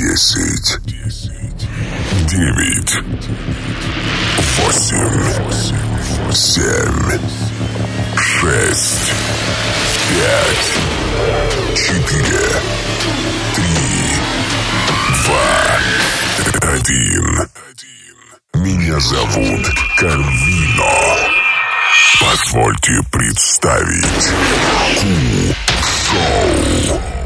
Десять. Девять. Восемь. Семь. Шесть. Пять. Четыре. Три. Два. Один. Меня зовут Карвино. Позвольте представить Ку-шоу.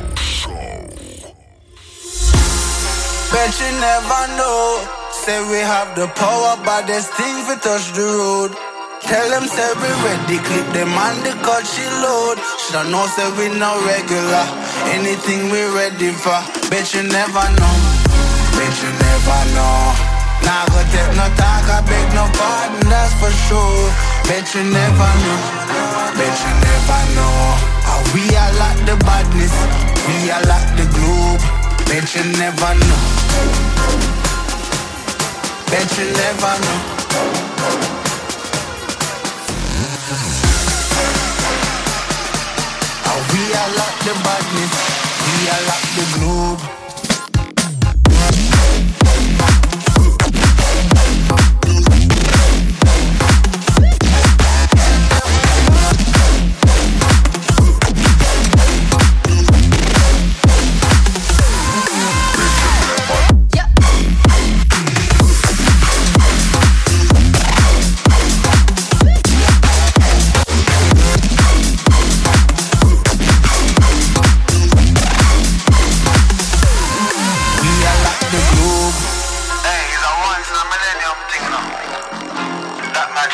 Bet you never know. Say we have the power, but there's things we touch the road. Tell them say we ready, clip them on the cut she load. Shoulda know say we no regular. Anything we ready for. Bet you never know. Bet you never know. Nah, go take no talk, I beg no pardon, that's for sure. Bet you never know. Bet you never know. How we are like the badness, we are like the globe. Bet you never know. Bet you never know. We are like the badness, we are like the globe.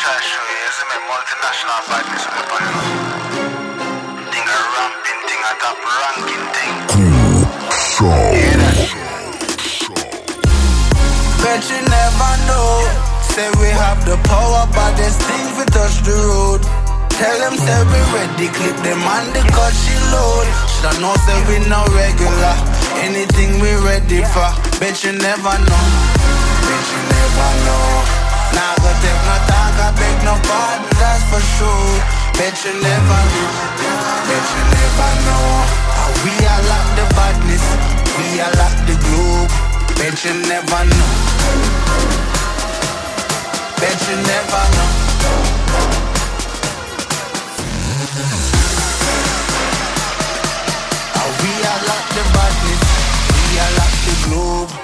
That man try to show you, is a multinational badness weapon, you know. Thing a ramping thing, a top ranking thing. Ку-шоу. Bet you never know. Say we have the power, but there's things we touch the road. Tell them say we ready, clip them on the cut she load. Shoulda know say we no regular. Anything we ready for. Bet you never know. Bet you never know. Nah, go take no talk, I no pardon, that's for sure. Bet you never know. Bet you never know. How we are like the badness, we are like the globe. Bet you never know. Bet you never know. How we are like the badness, we are like the globe.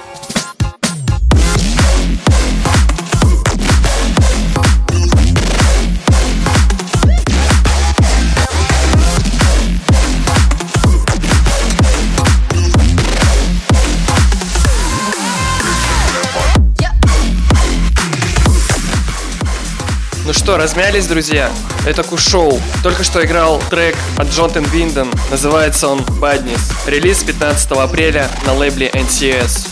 Что, размялись, друзья? Это Кушоу. Только что играл трек от Джонтон Винден. Называется он Badness. Релиз 15 апреля на лейбле NCS.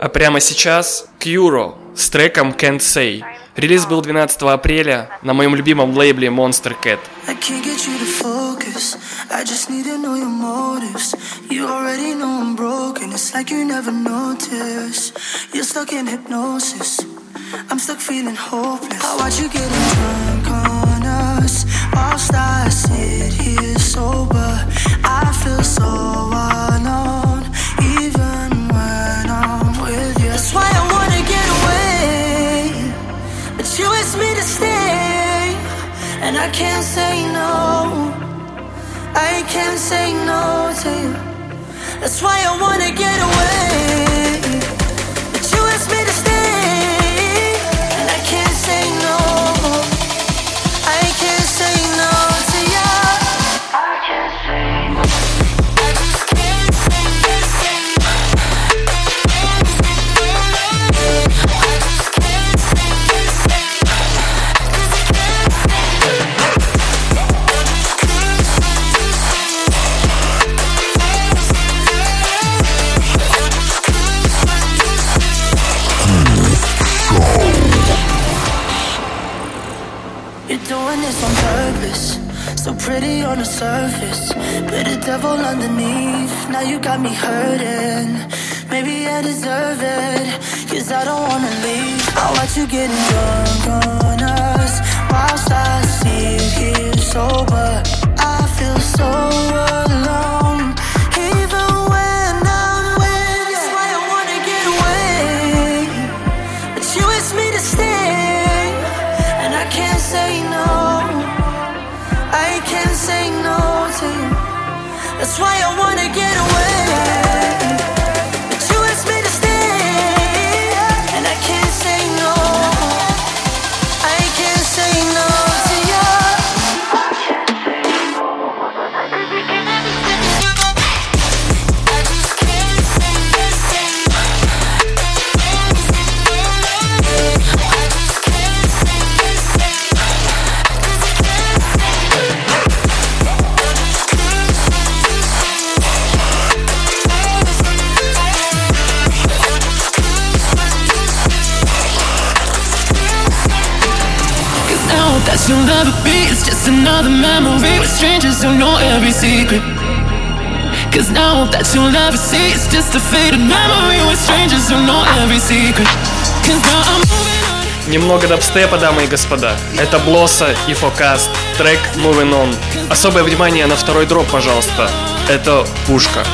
А прямо сейчас Кьюро с треком Can't Say. Релиз был 12 апреля на моем любимом лейбле Monster Cat. I just need to know your motives. You already know I'm broken. It's like you never notice. You're stuck in hypnosis. I'm stuck feeling hopeless. I watch you getting drunk That's why I wanna get away. Surface, but a devil underneath. Now you got me hurting. Maybe I deserve it, cause I don't wanna leave. Oh, I watch you getting drunk on us, whilst I sit here sober. I feel so why I wanna secret. Cause now that you'll never see, it's just a faded memory with strangers who know every secret. Cause now I'm moving on. Немного дабстепа, дамы и господа. Это Блосса и Фокаст. Трек Moving On. Особое внимание на второй дроп, пожалуйста. Это пушка.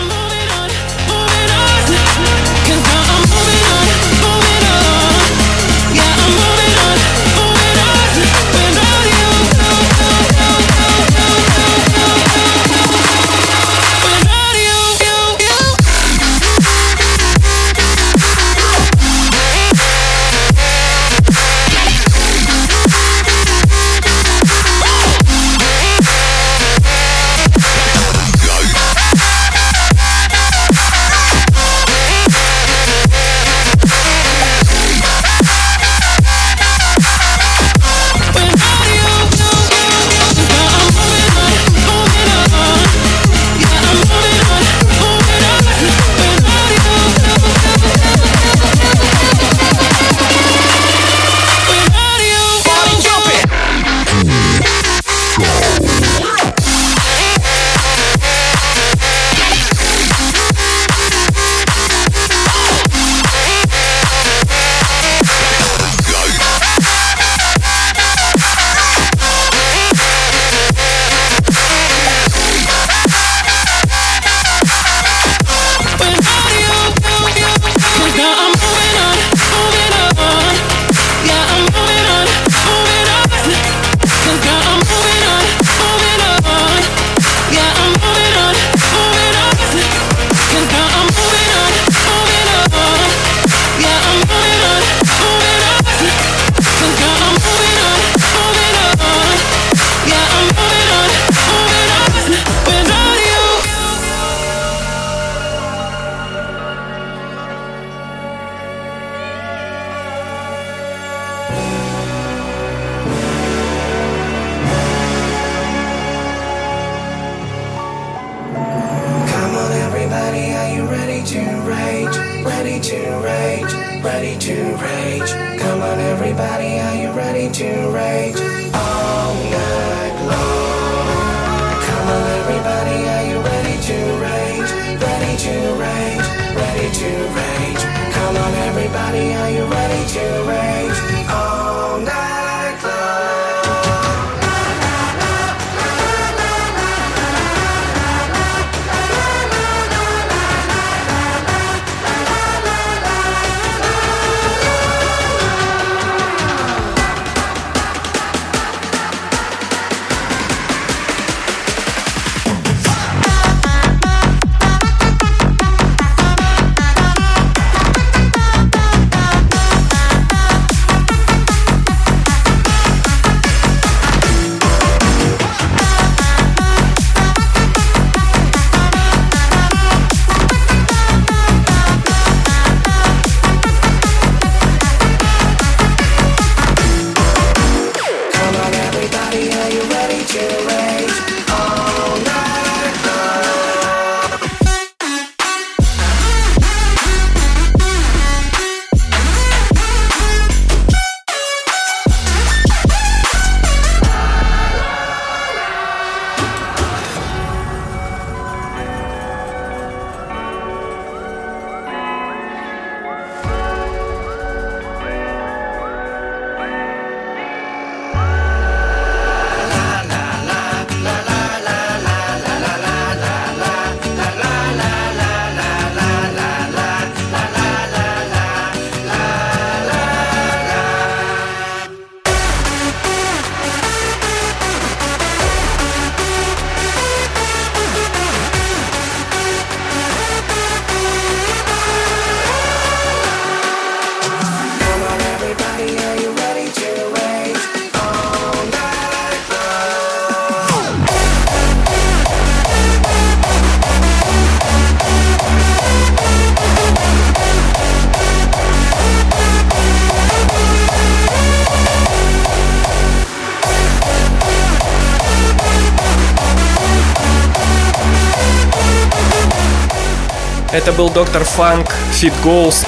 Это был Доктор Фанк, Fit Ghost,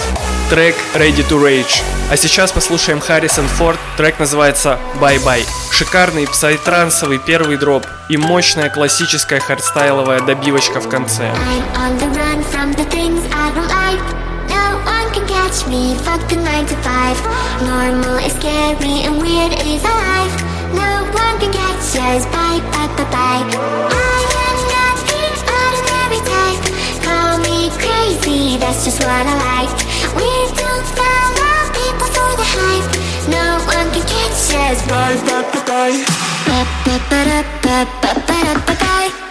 трек Ready to Rage. А сейчас послушаем Харрисон Форд, трек называется Bye Bye. Шикарный псайтрансовый первый дроп и мощная классическая хардстайловая добивочка в конце. catch me, fuck the 9 to 5 Normal is scary and weird is alive No one can catch us, bye, bye, bye, bye. I am not the ordinary type Call me crazy, that's just what I like. We don't follow people for the hype. No one can catch us, bye, bye, bye, bye. Bye, bye, bye, bye, bye, bye, bye, bye Bye,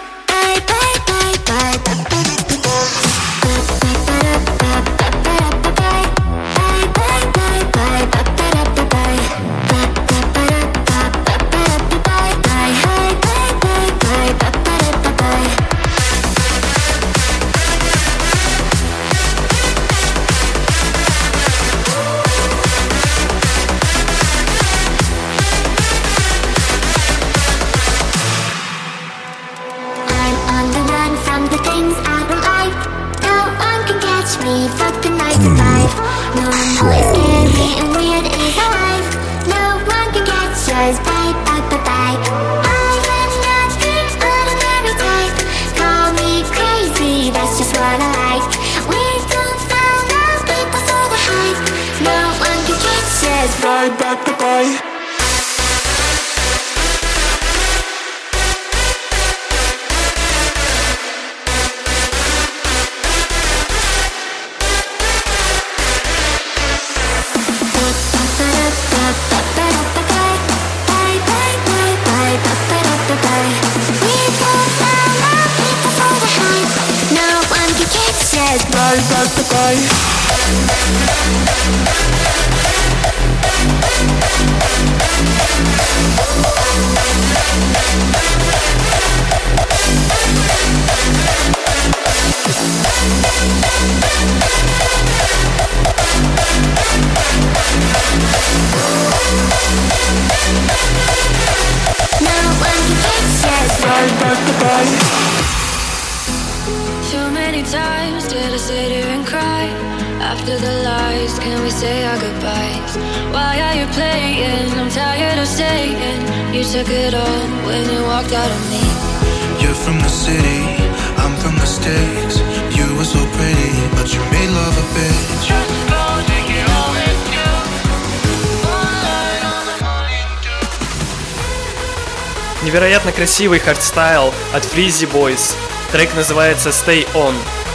Невероятно красивый hardstyle от Freezy Boys. Трек называется Stay On.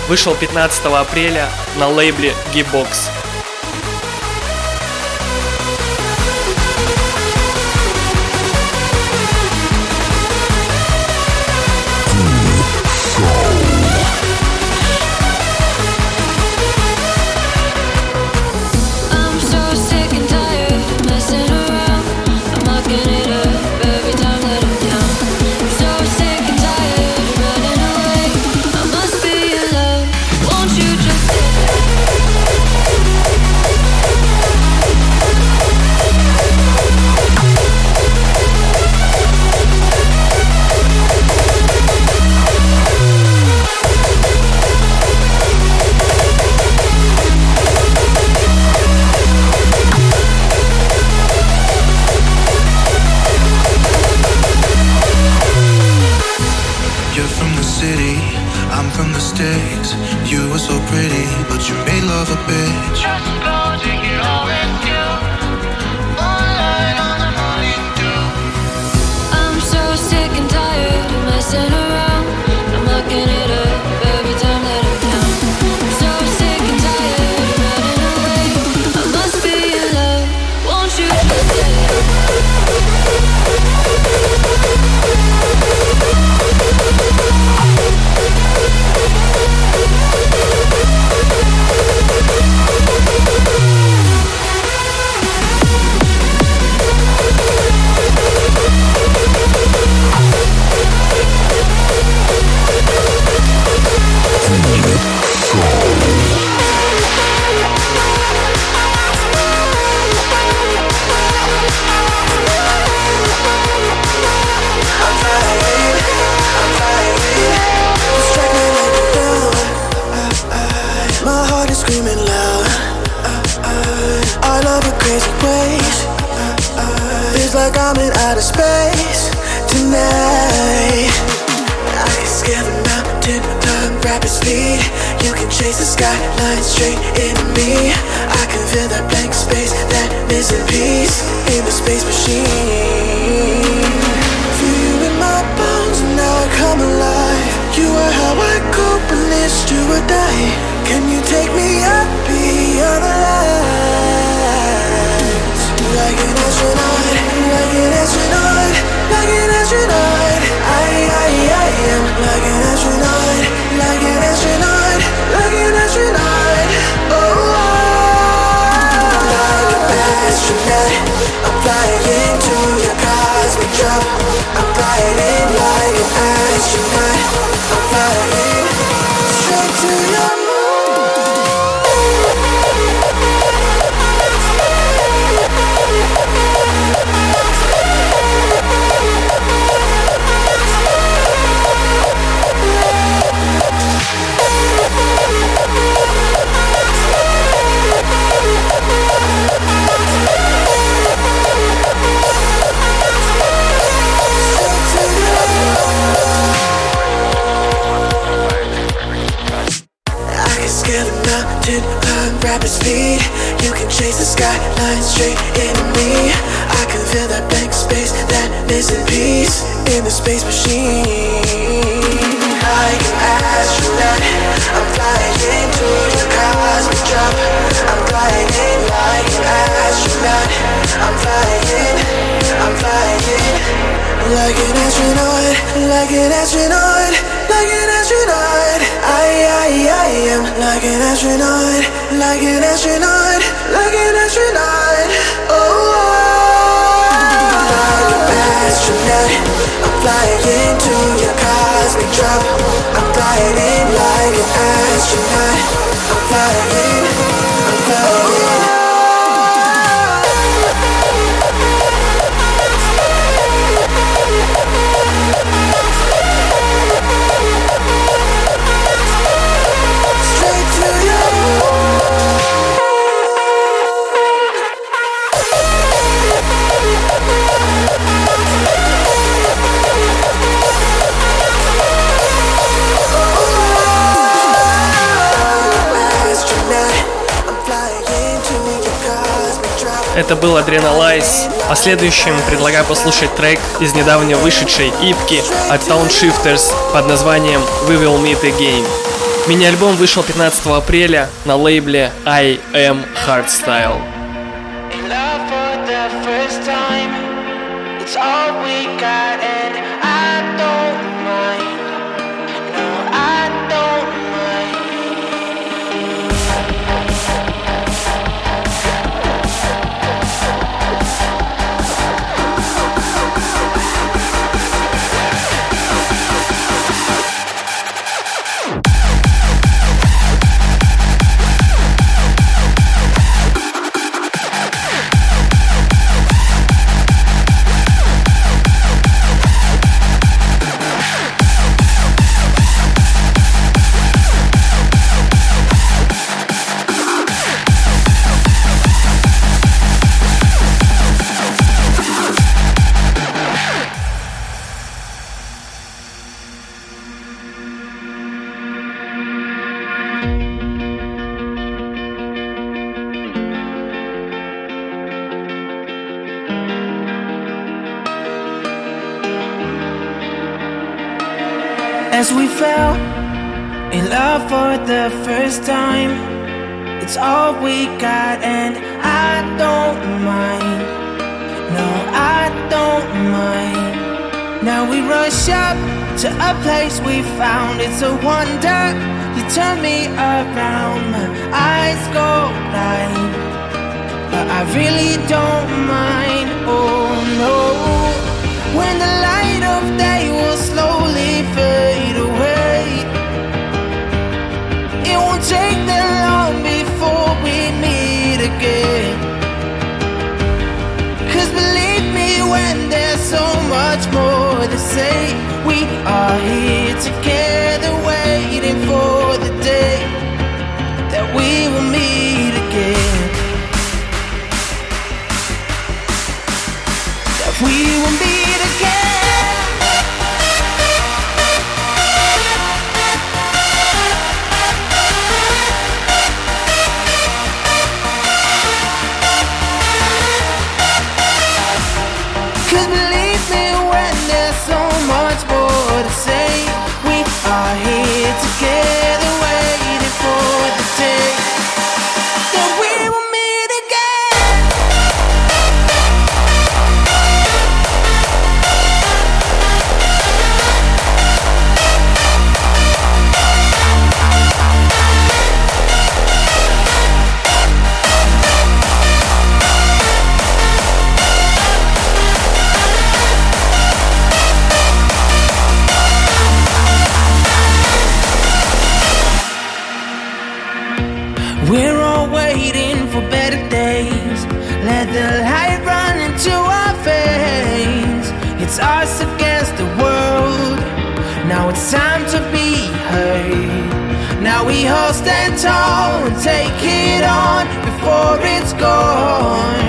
Вышел 15 апреля на лейбле Gearbox. a bitch. Straight into me. I can feel that blank space, that missing piece in the space machine. Feel you in my bones, and now I come alive. You are how I cope when this do or die. Can you take me up beyond the lines? stop Это был Adrenalize. А следующим предлагаю послушать трек из недавно вышедшей ипки от Townshifters под названием We Will Meet Again. Мини-альбом вышел 15 апреля на лейбле I Am Hardstyle. It's all we got, and I don't it's all we got, and I don't mind. No, I don't mind. Now we rush up to a place we found. It's a wonder. You turn me around, my eyes go blind. But I really don't mind. Are before it's gone.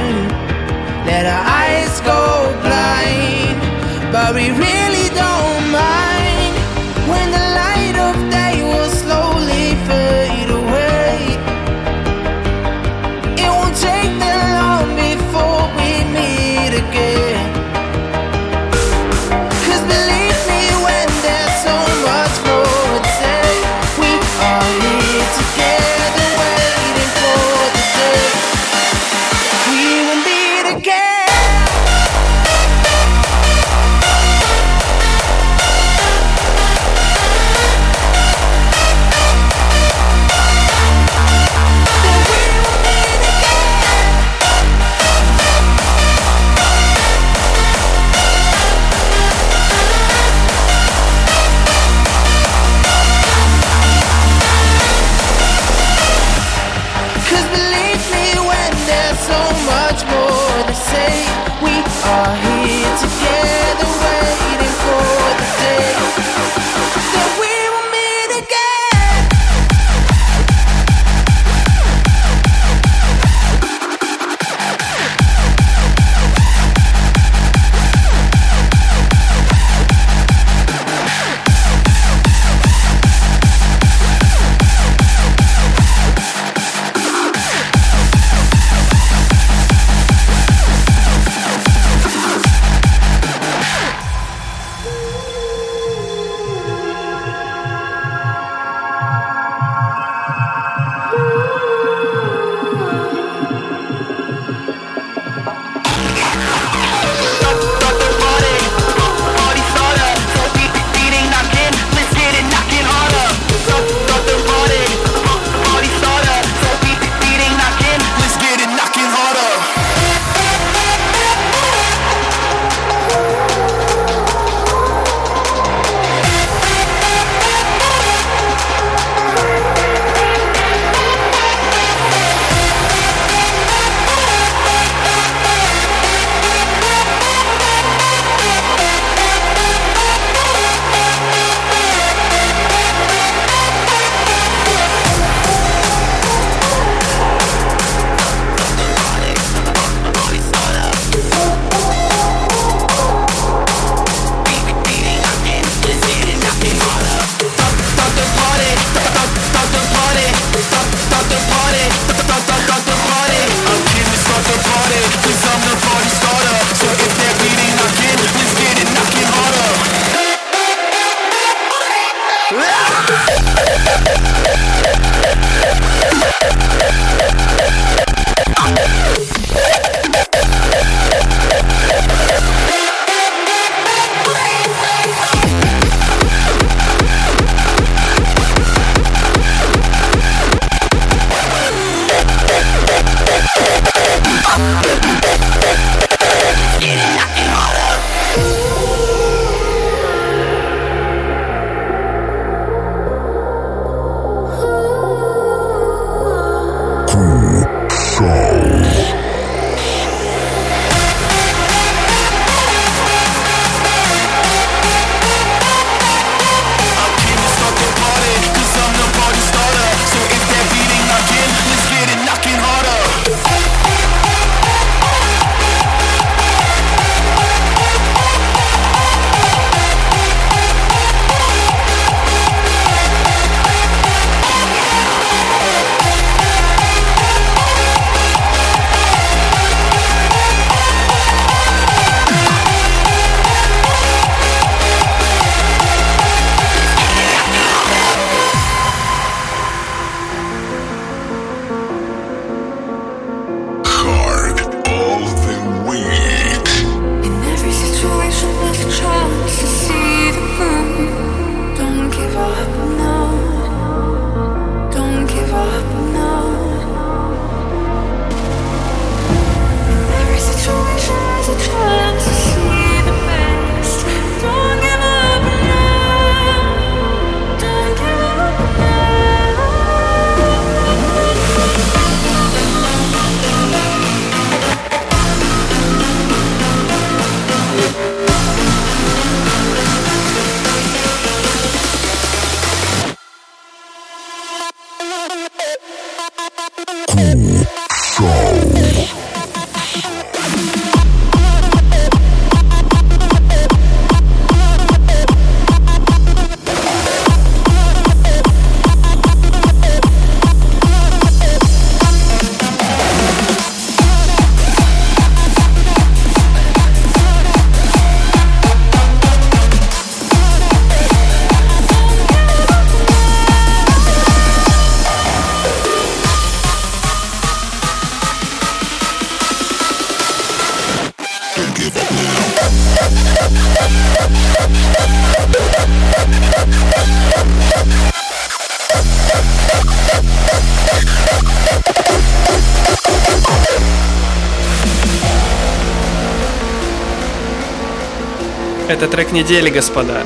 Это трек недели, господа.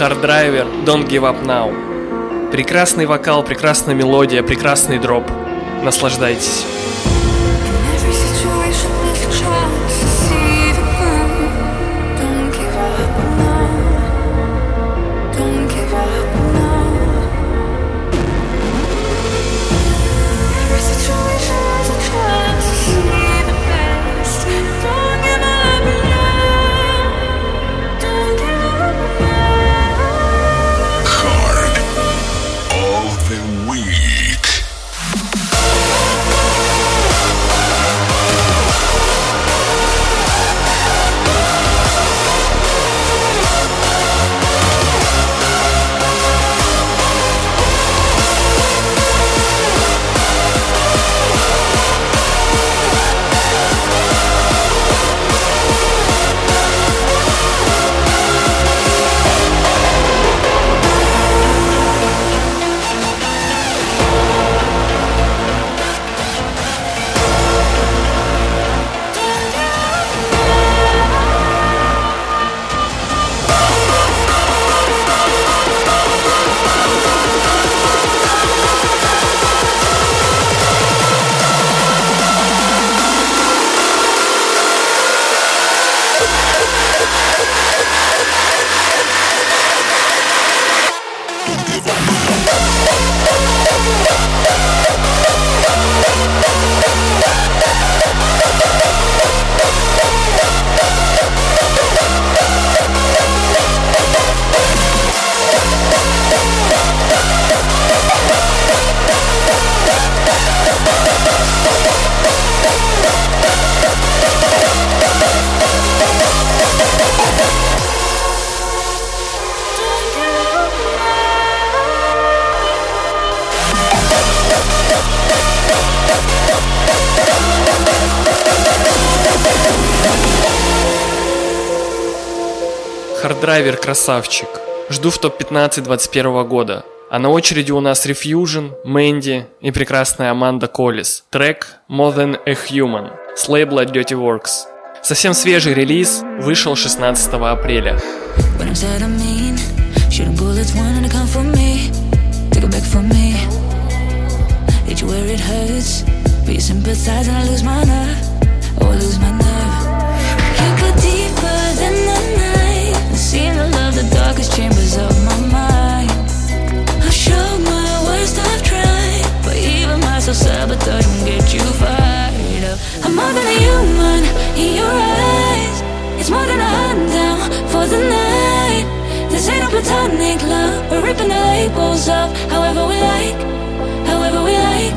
Hard Driver, Don't Give Up Now. Прекрасный вокал, прекрасная мелодия, прекрасный дроп. Наслаждайтесь. Харддрайвер красавчик. Жду в топ-15 21 года. А на очереди у нас Refusion, Мэнди и прекрасная Аманда Коллис. Трек More Than a Human с лейбла Dirty Works. Совсем свежий релиз вышел 16 апреля. Seem darkest chambers of my mind. I've shown my worst, I've tried. But even my self-sabotage won't get you fired up. I'm more than a human in your eyes. It's more than a hunt down for the night. This ain't a platonic love. We're ripping the labels off however we like, however we like.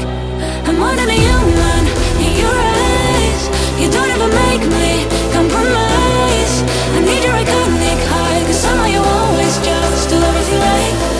I'm more than a human in your eyes. You don't ever make me compromise. I need your iconic just do everything right,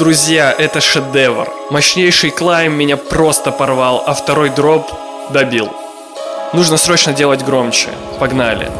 друзья, это шедевр. Мощнейший клайм меня просто порвал, а второй дроп добил. Нужно срочно делать громче. Погнали.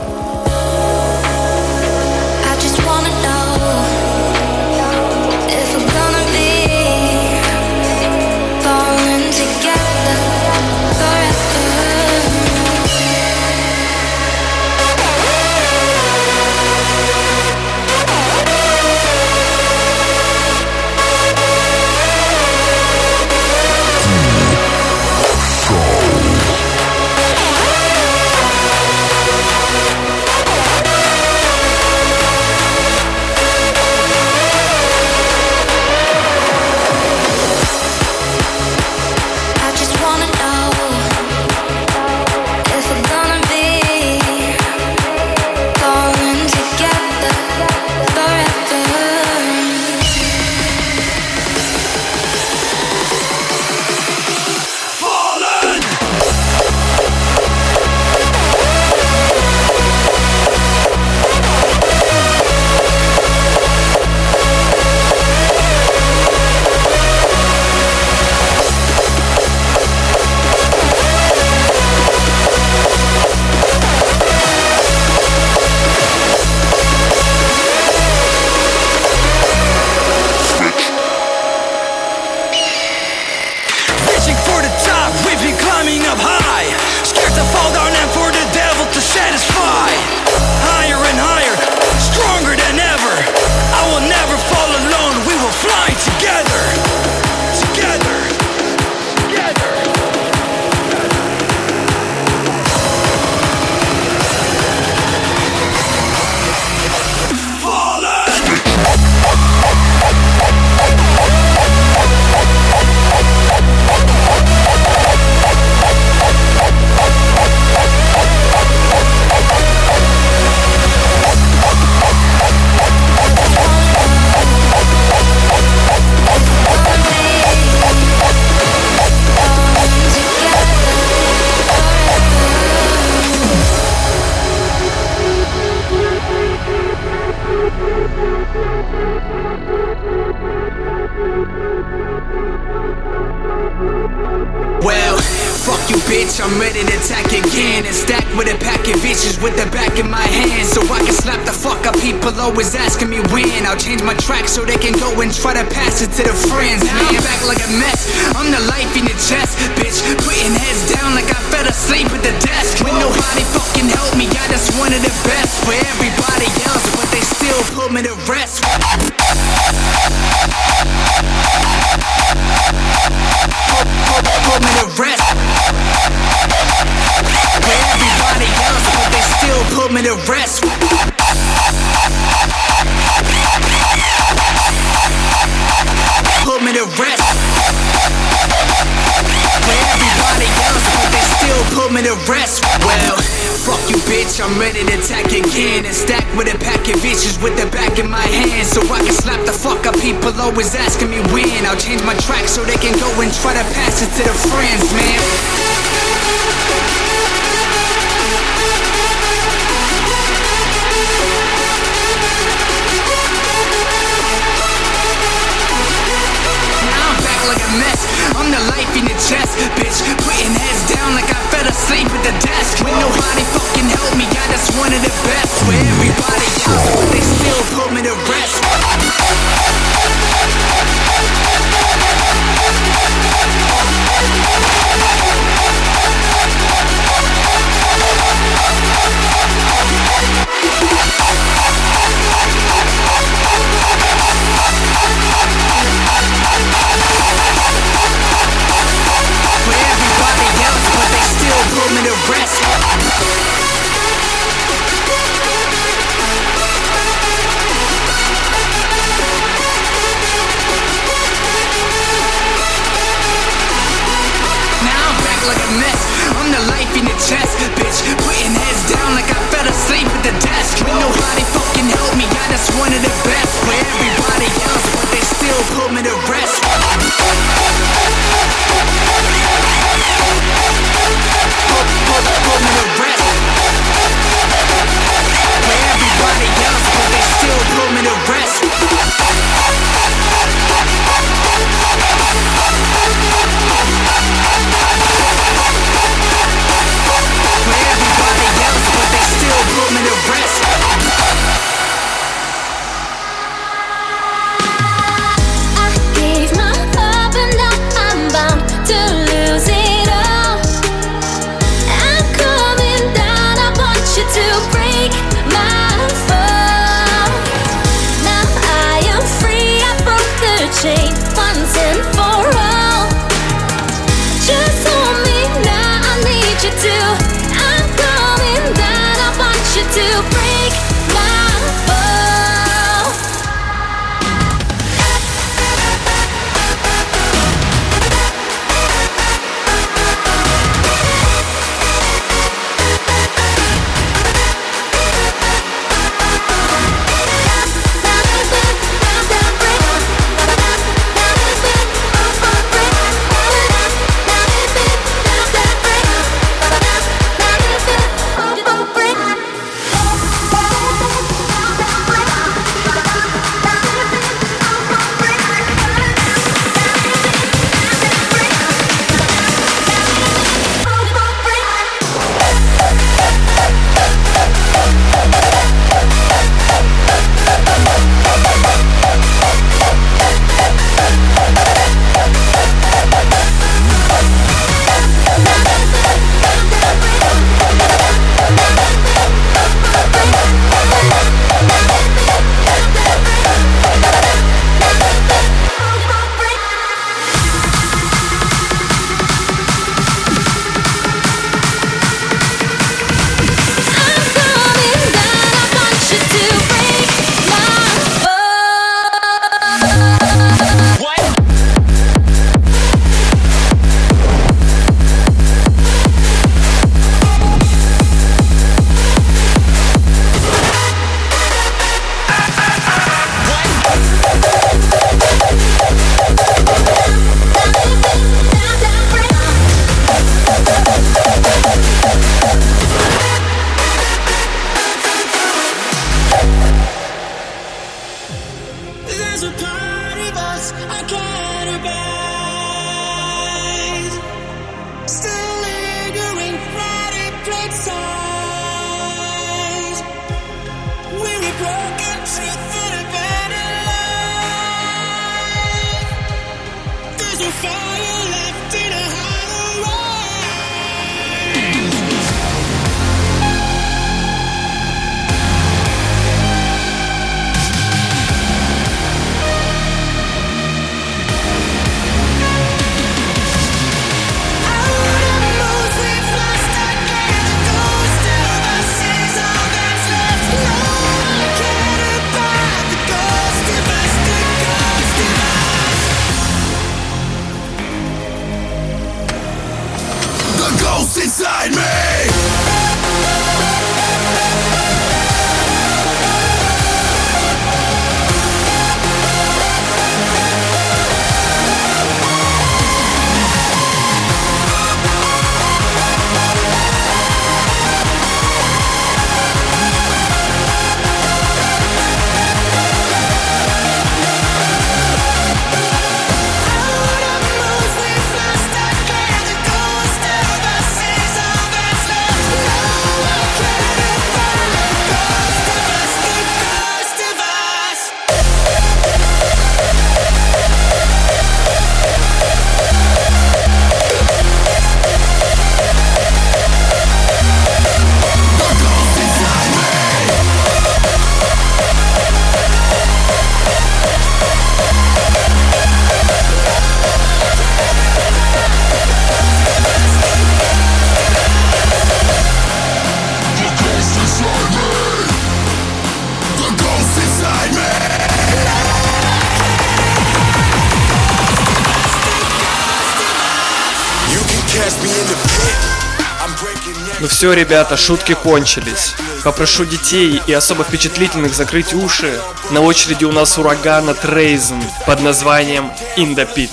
Ну все, ребята, шутки кончились. Попрошу детей и особо впечатлительных закрыть уши. На очереди у нас ураган от Рейзен под названием «Индопит».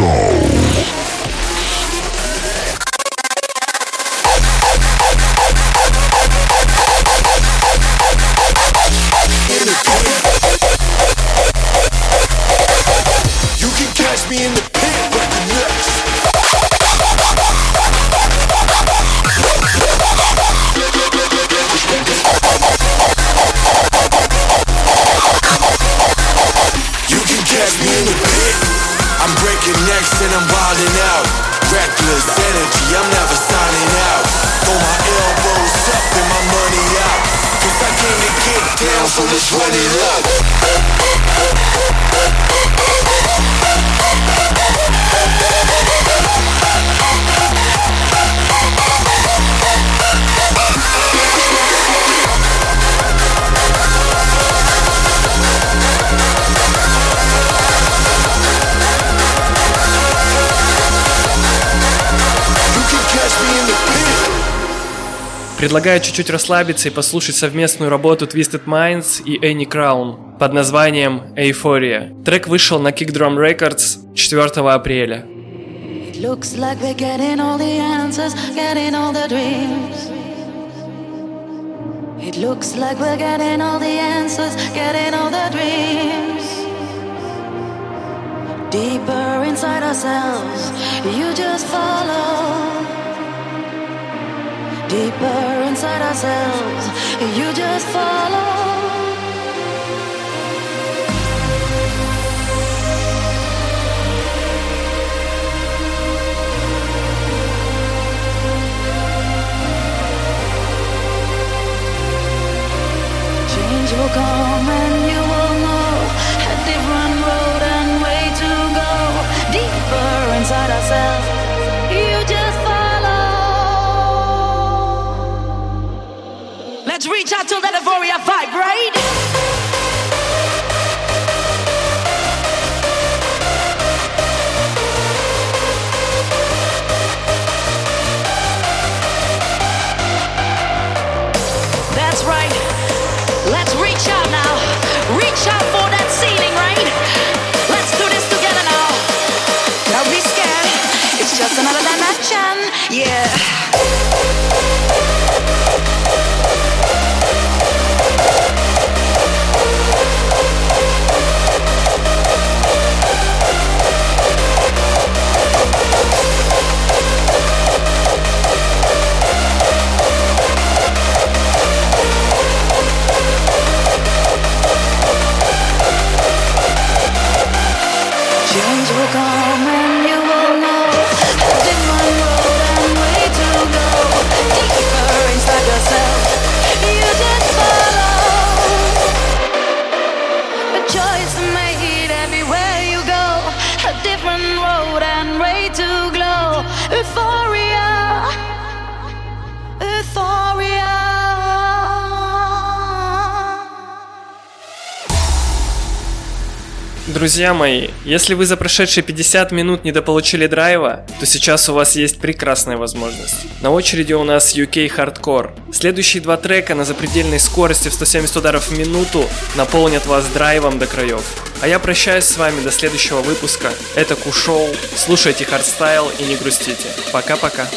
Show. Предлагаю чуть-чуть расслабиться и послушать совместную работу Twisted Minds и Annie Crown под названием Euphoria. Трек вышел на Kick Drum Records 4 апреля. Looks like we're getting all the answers, getting all the dreams. It looks like we're getting all the answers, getting all the dreams. Deeper inside ourselves, you just follow. Deeper inside ourselves, you just follow. Change will come We are fire. Друзья мои, если вы за прошедшие 50 минут недополучили драйва, то сейчас у вас есть прекрасная возможность. На очереди у нас UK Hardcore. Следующие два трека на запредельной скорости в 170 ударов в минуту наполнят вас драйвом до краев. А я прощаюсь с вами до следующего выпуска. Это Кушоу. Слушайте хардстайл и не грустите. Пока-пока.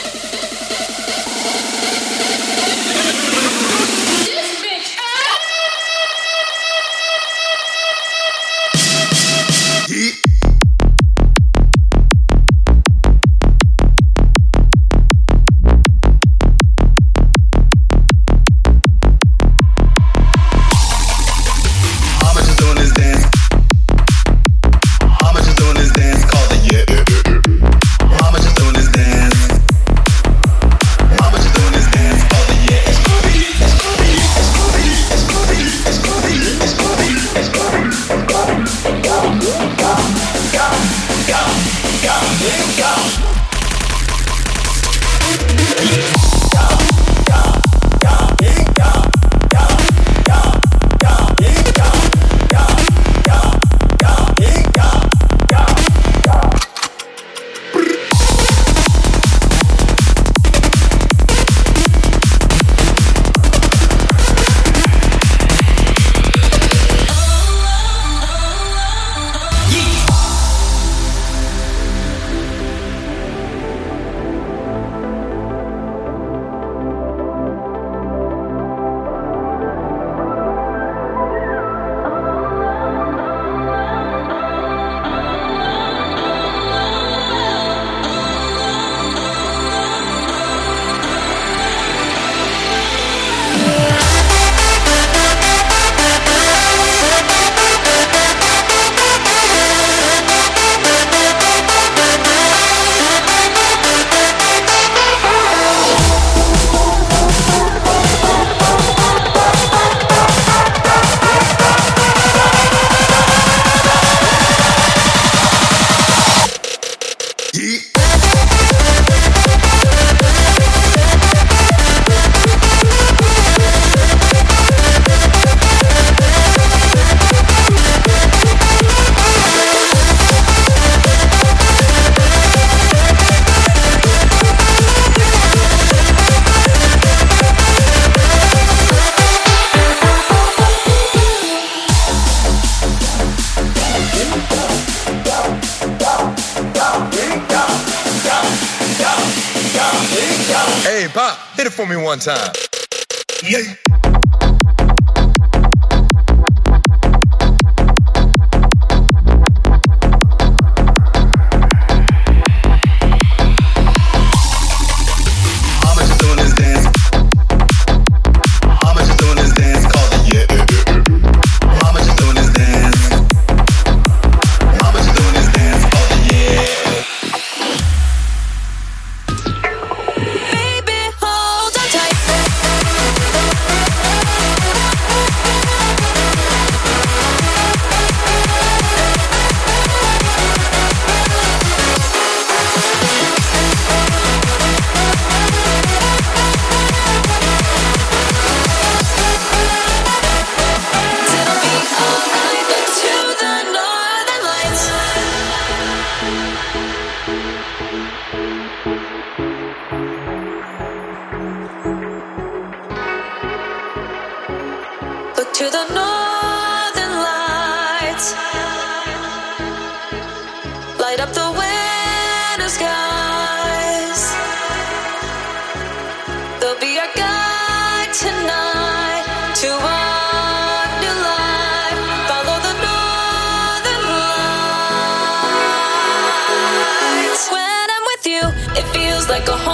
one time. to the northern lights. Light up the winter skies. They'll be our guide tonight to our new life. Follow the northern lights. When I'm with you, it feels like a home.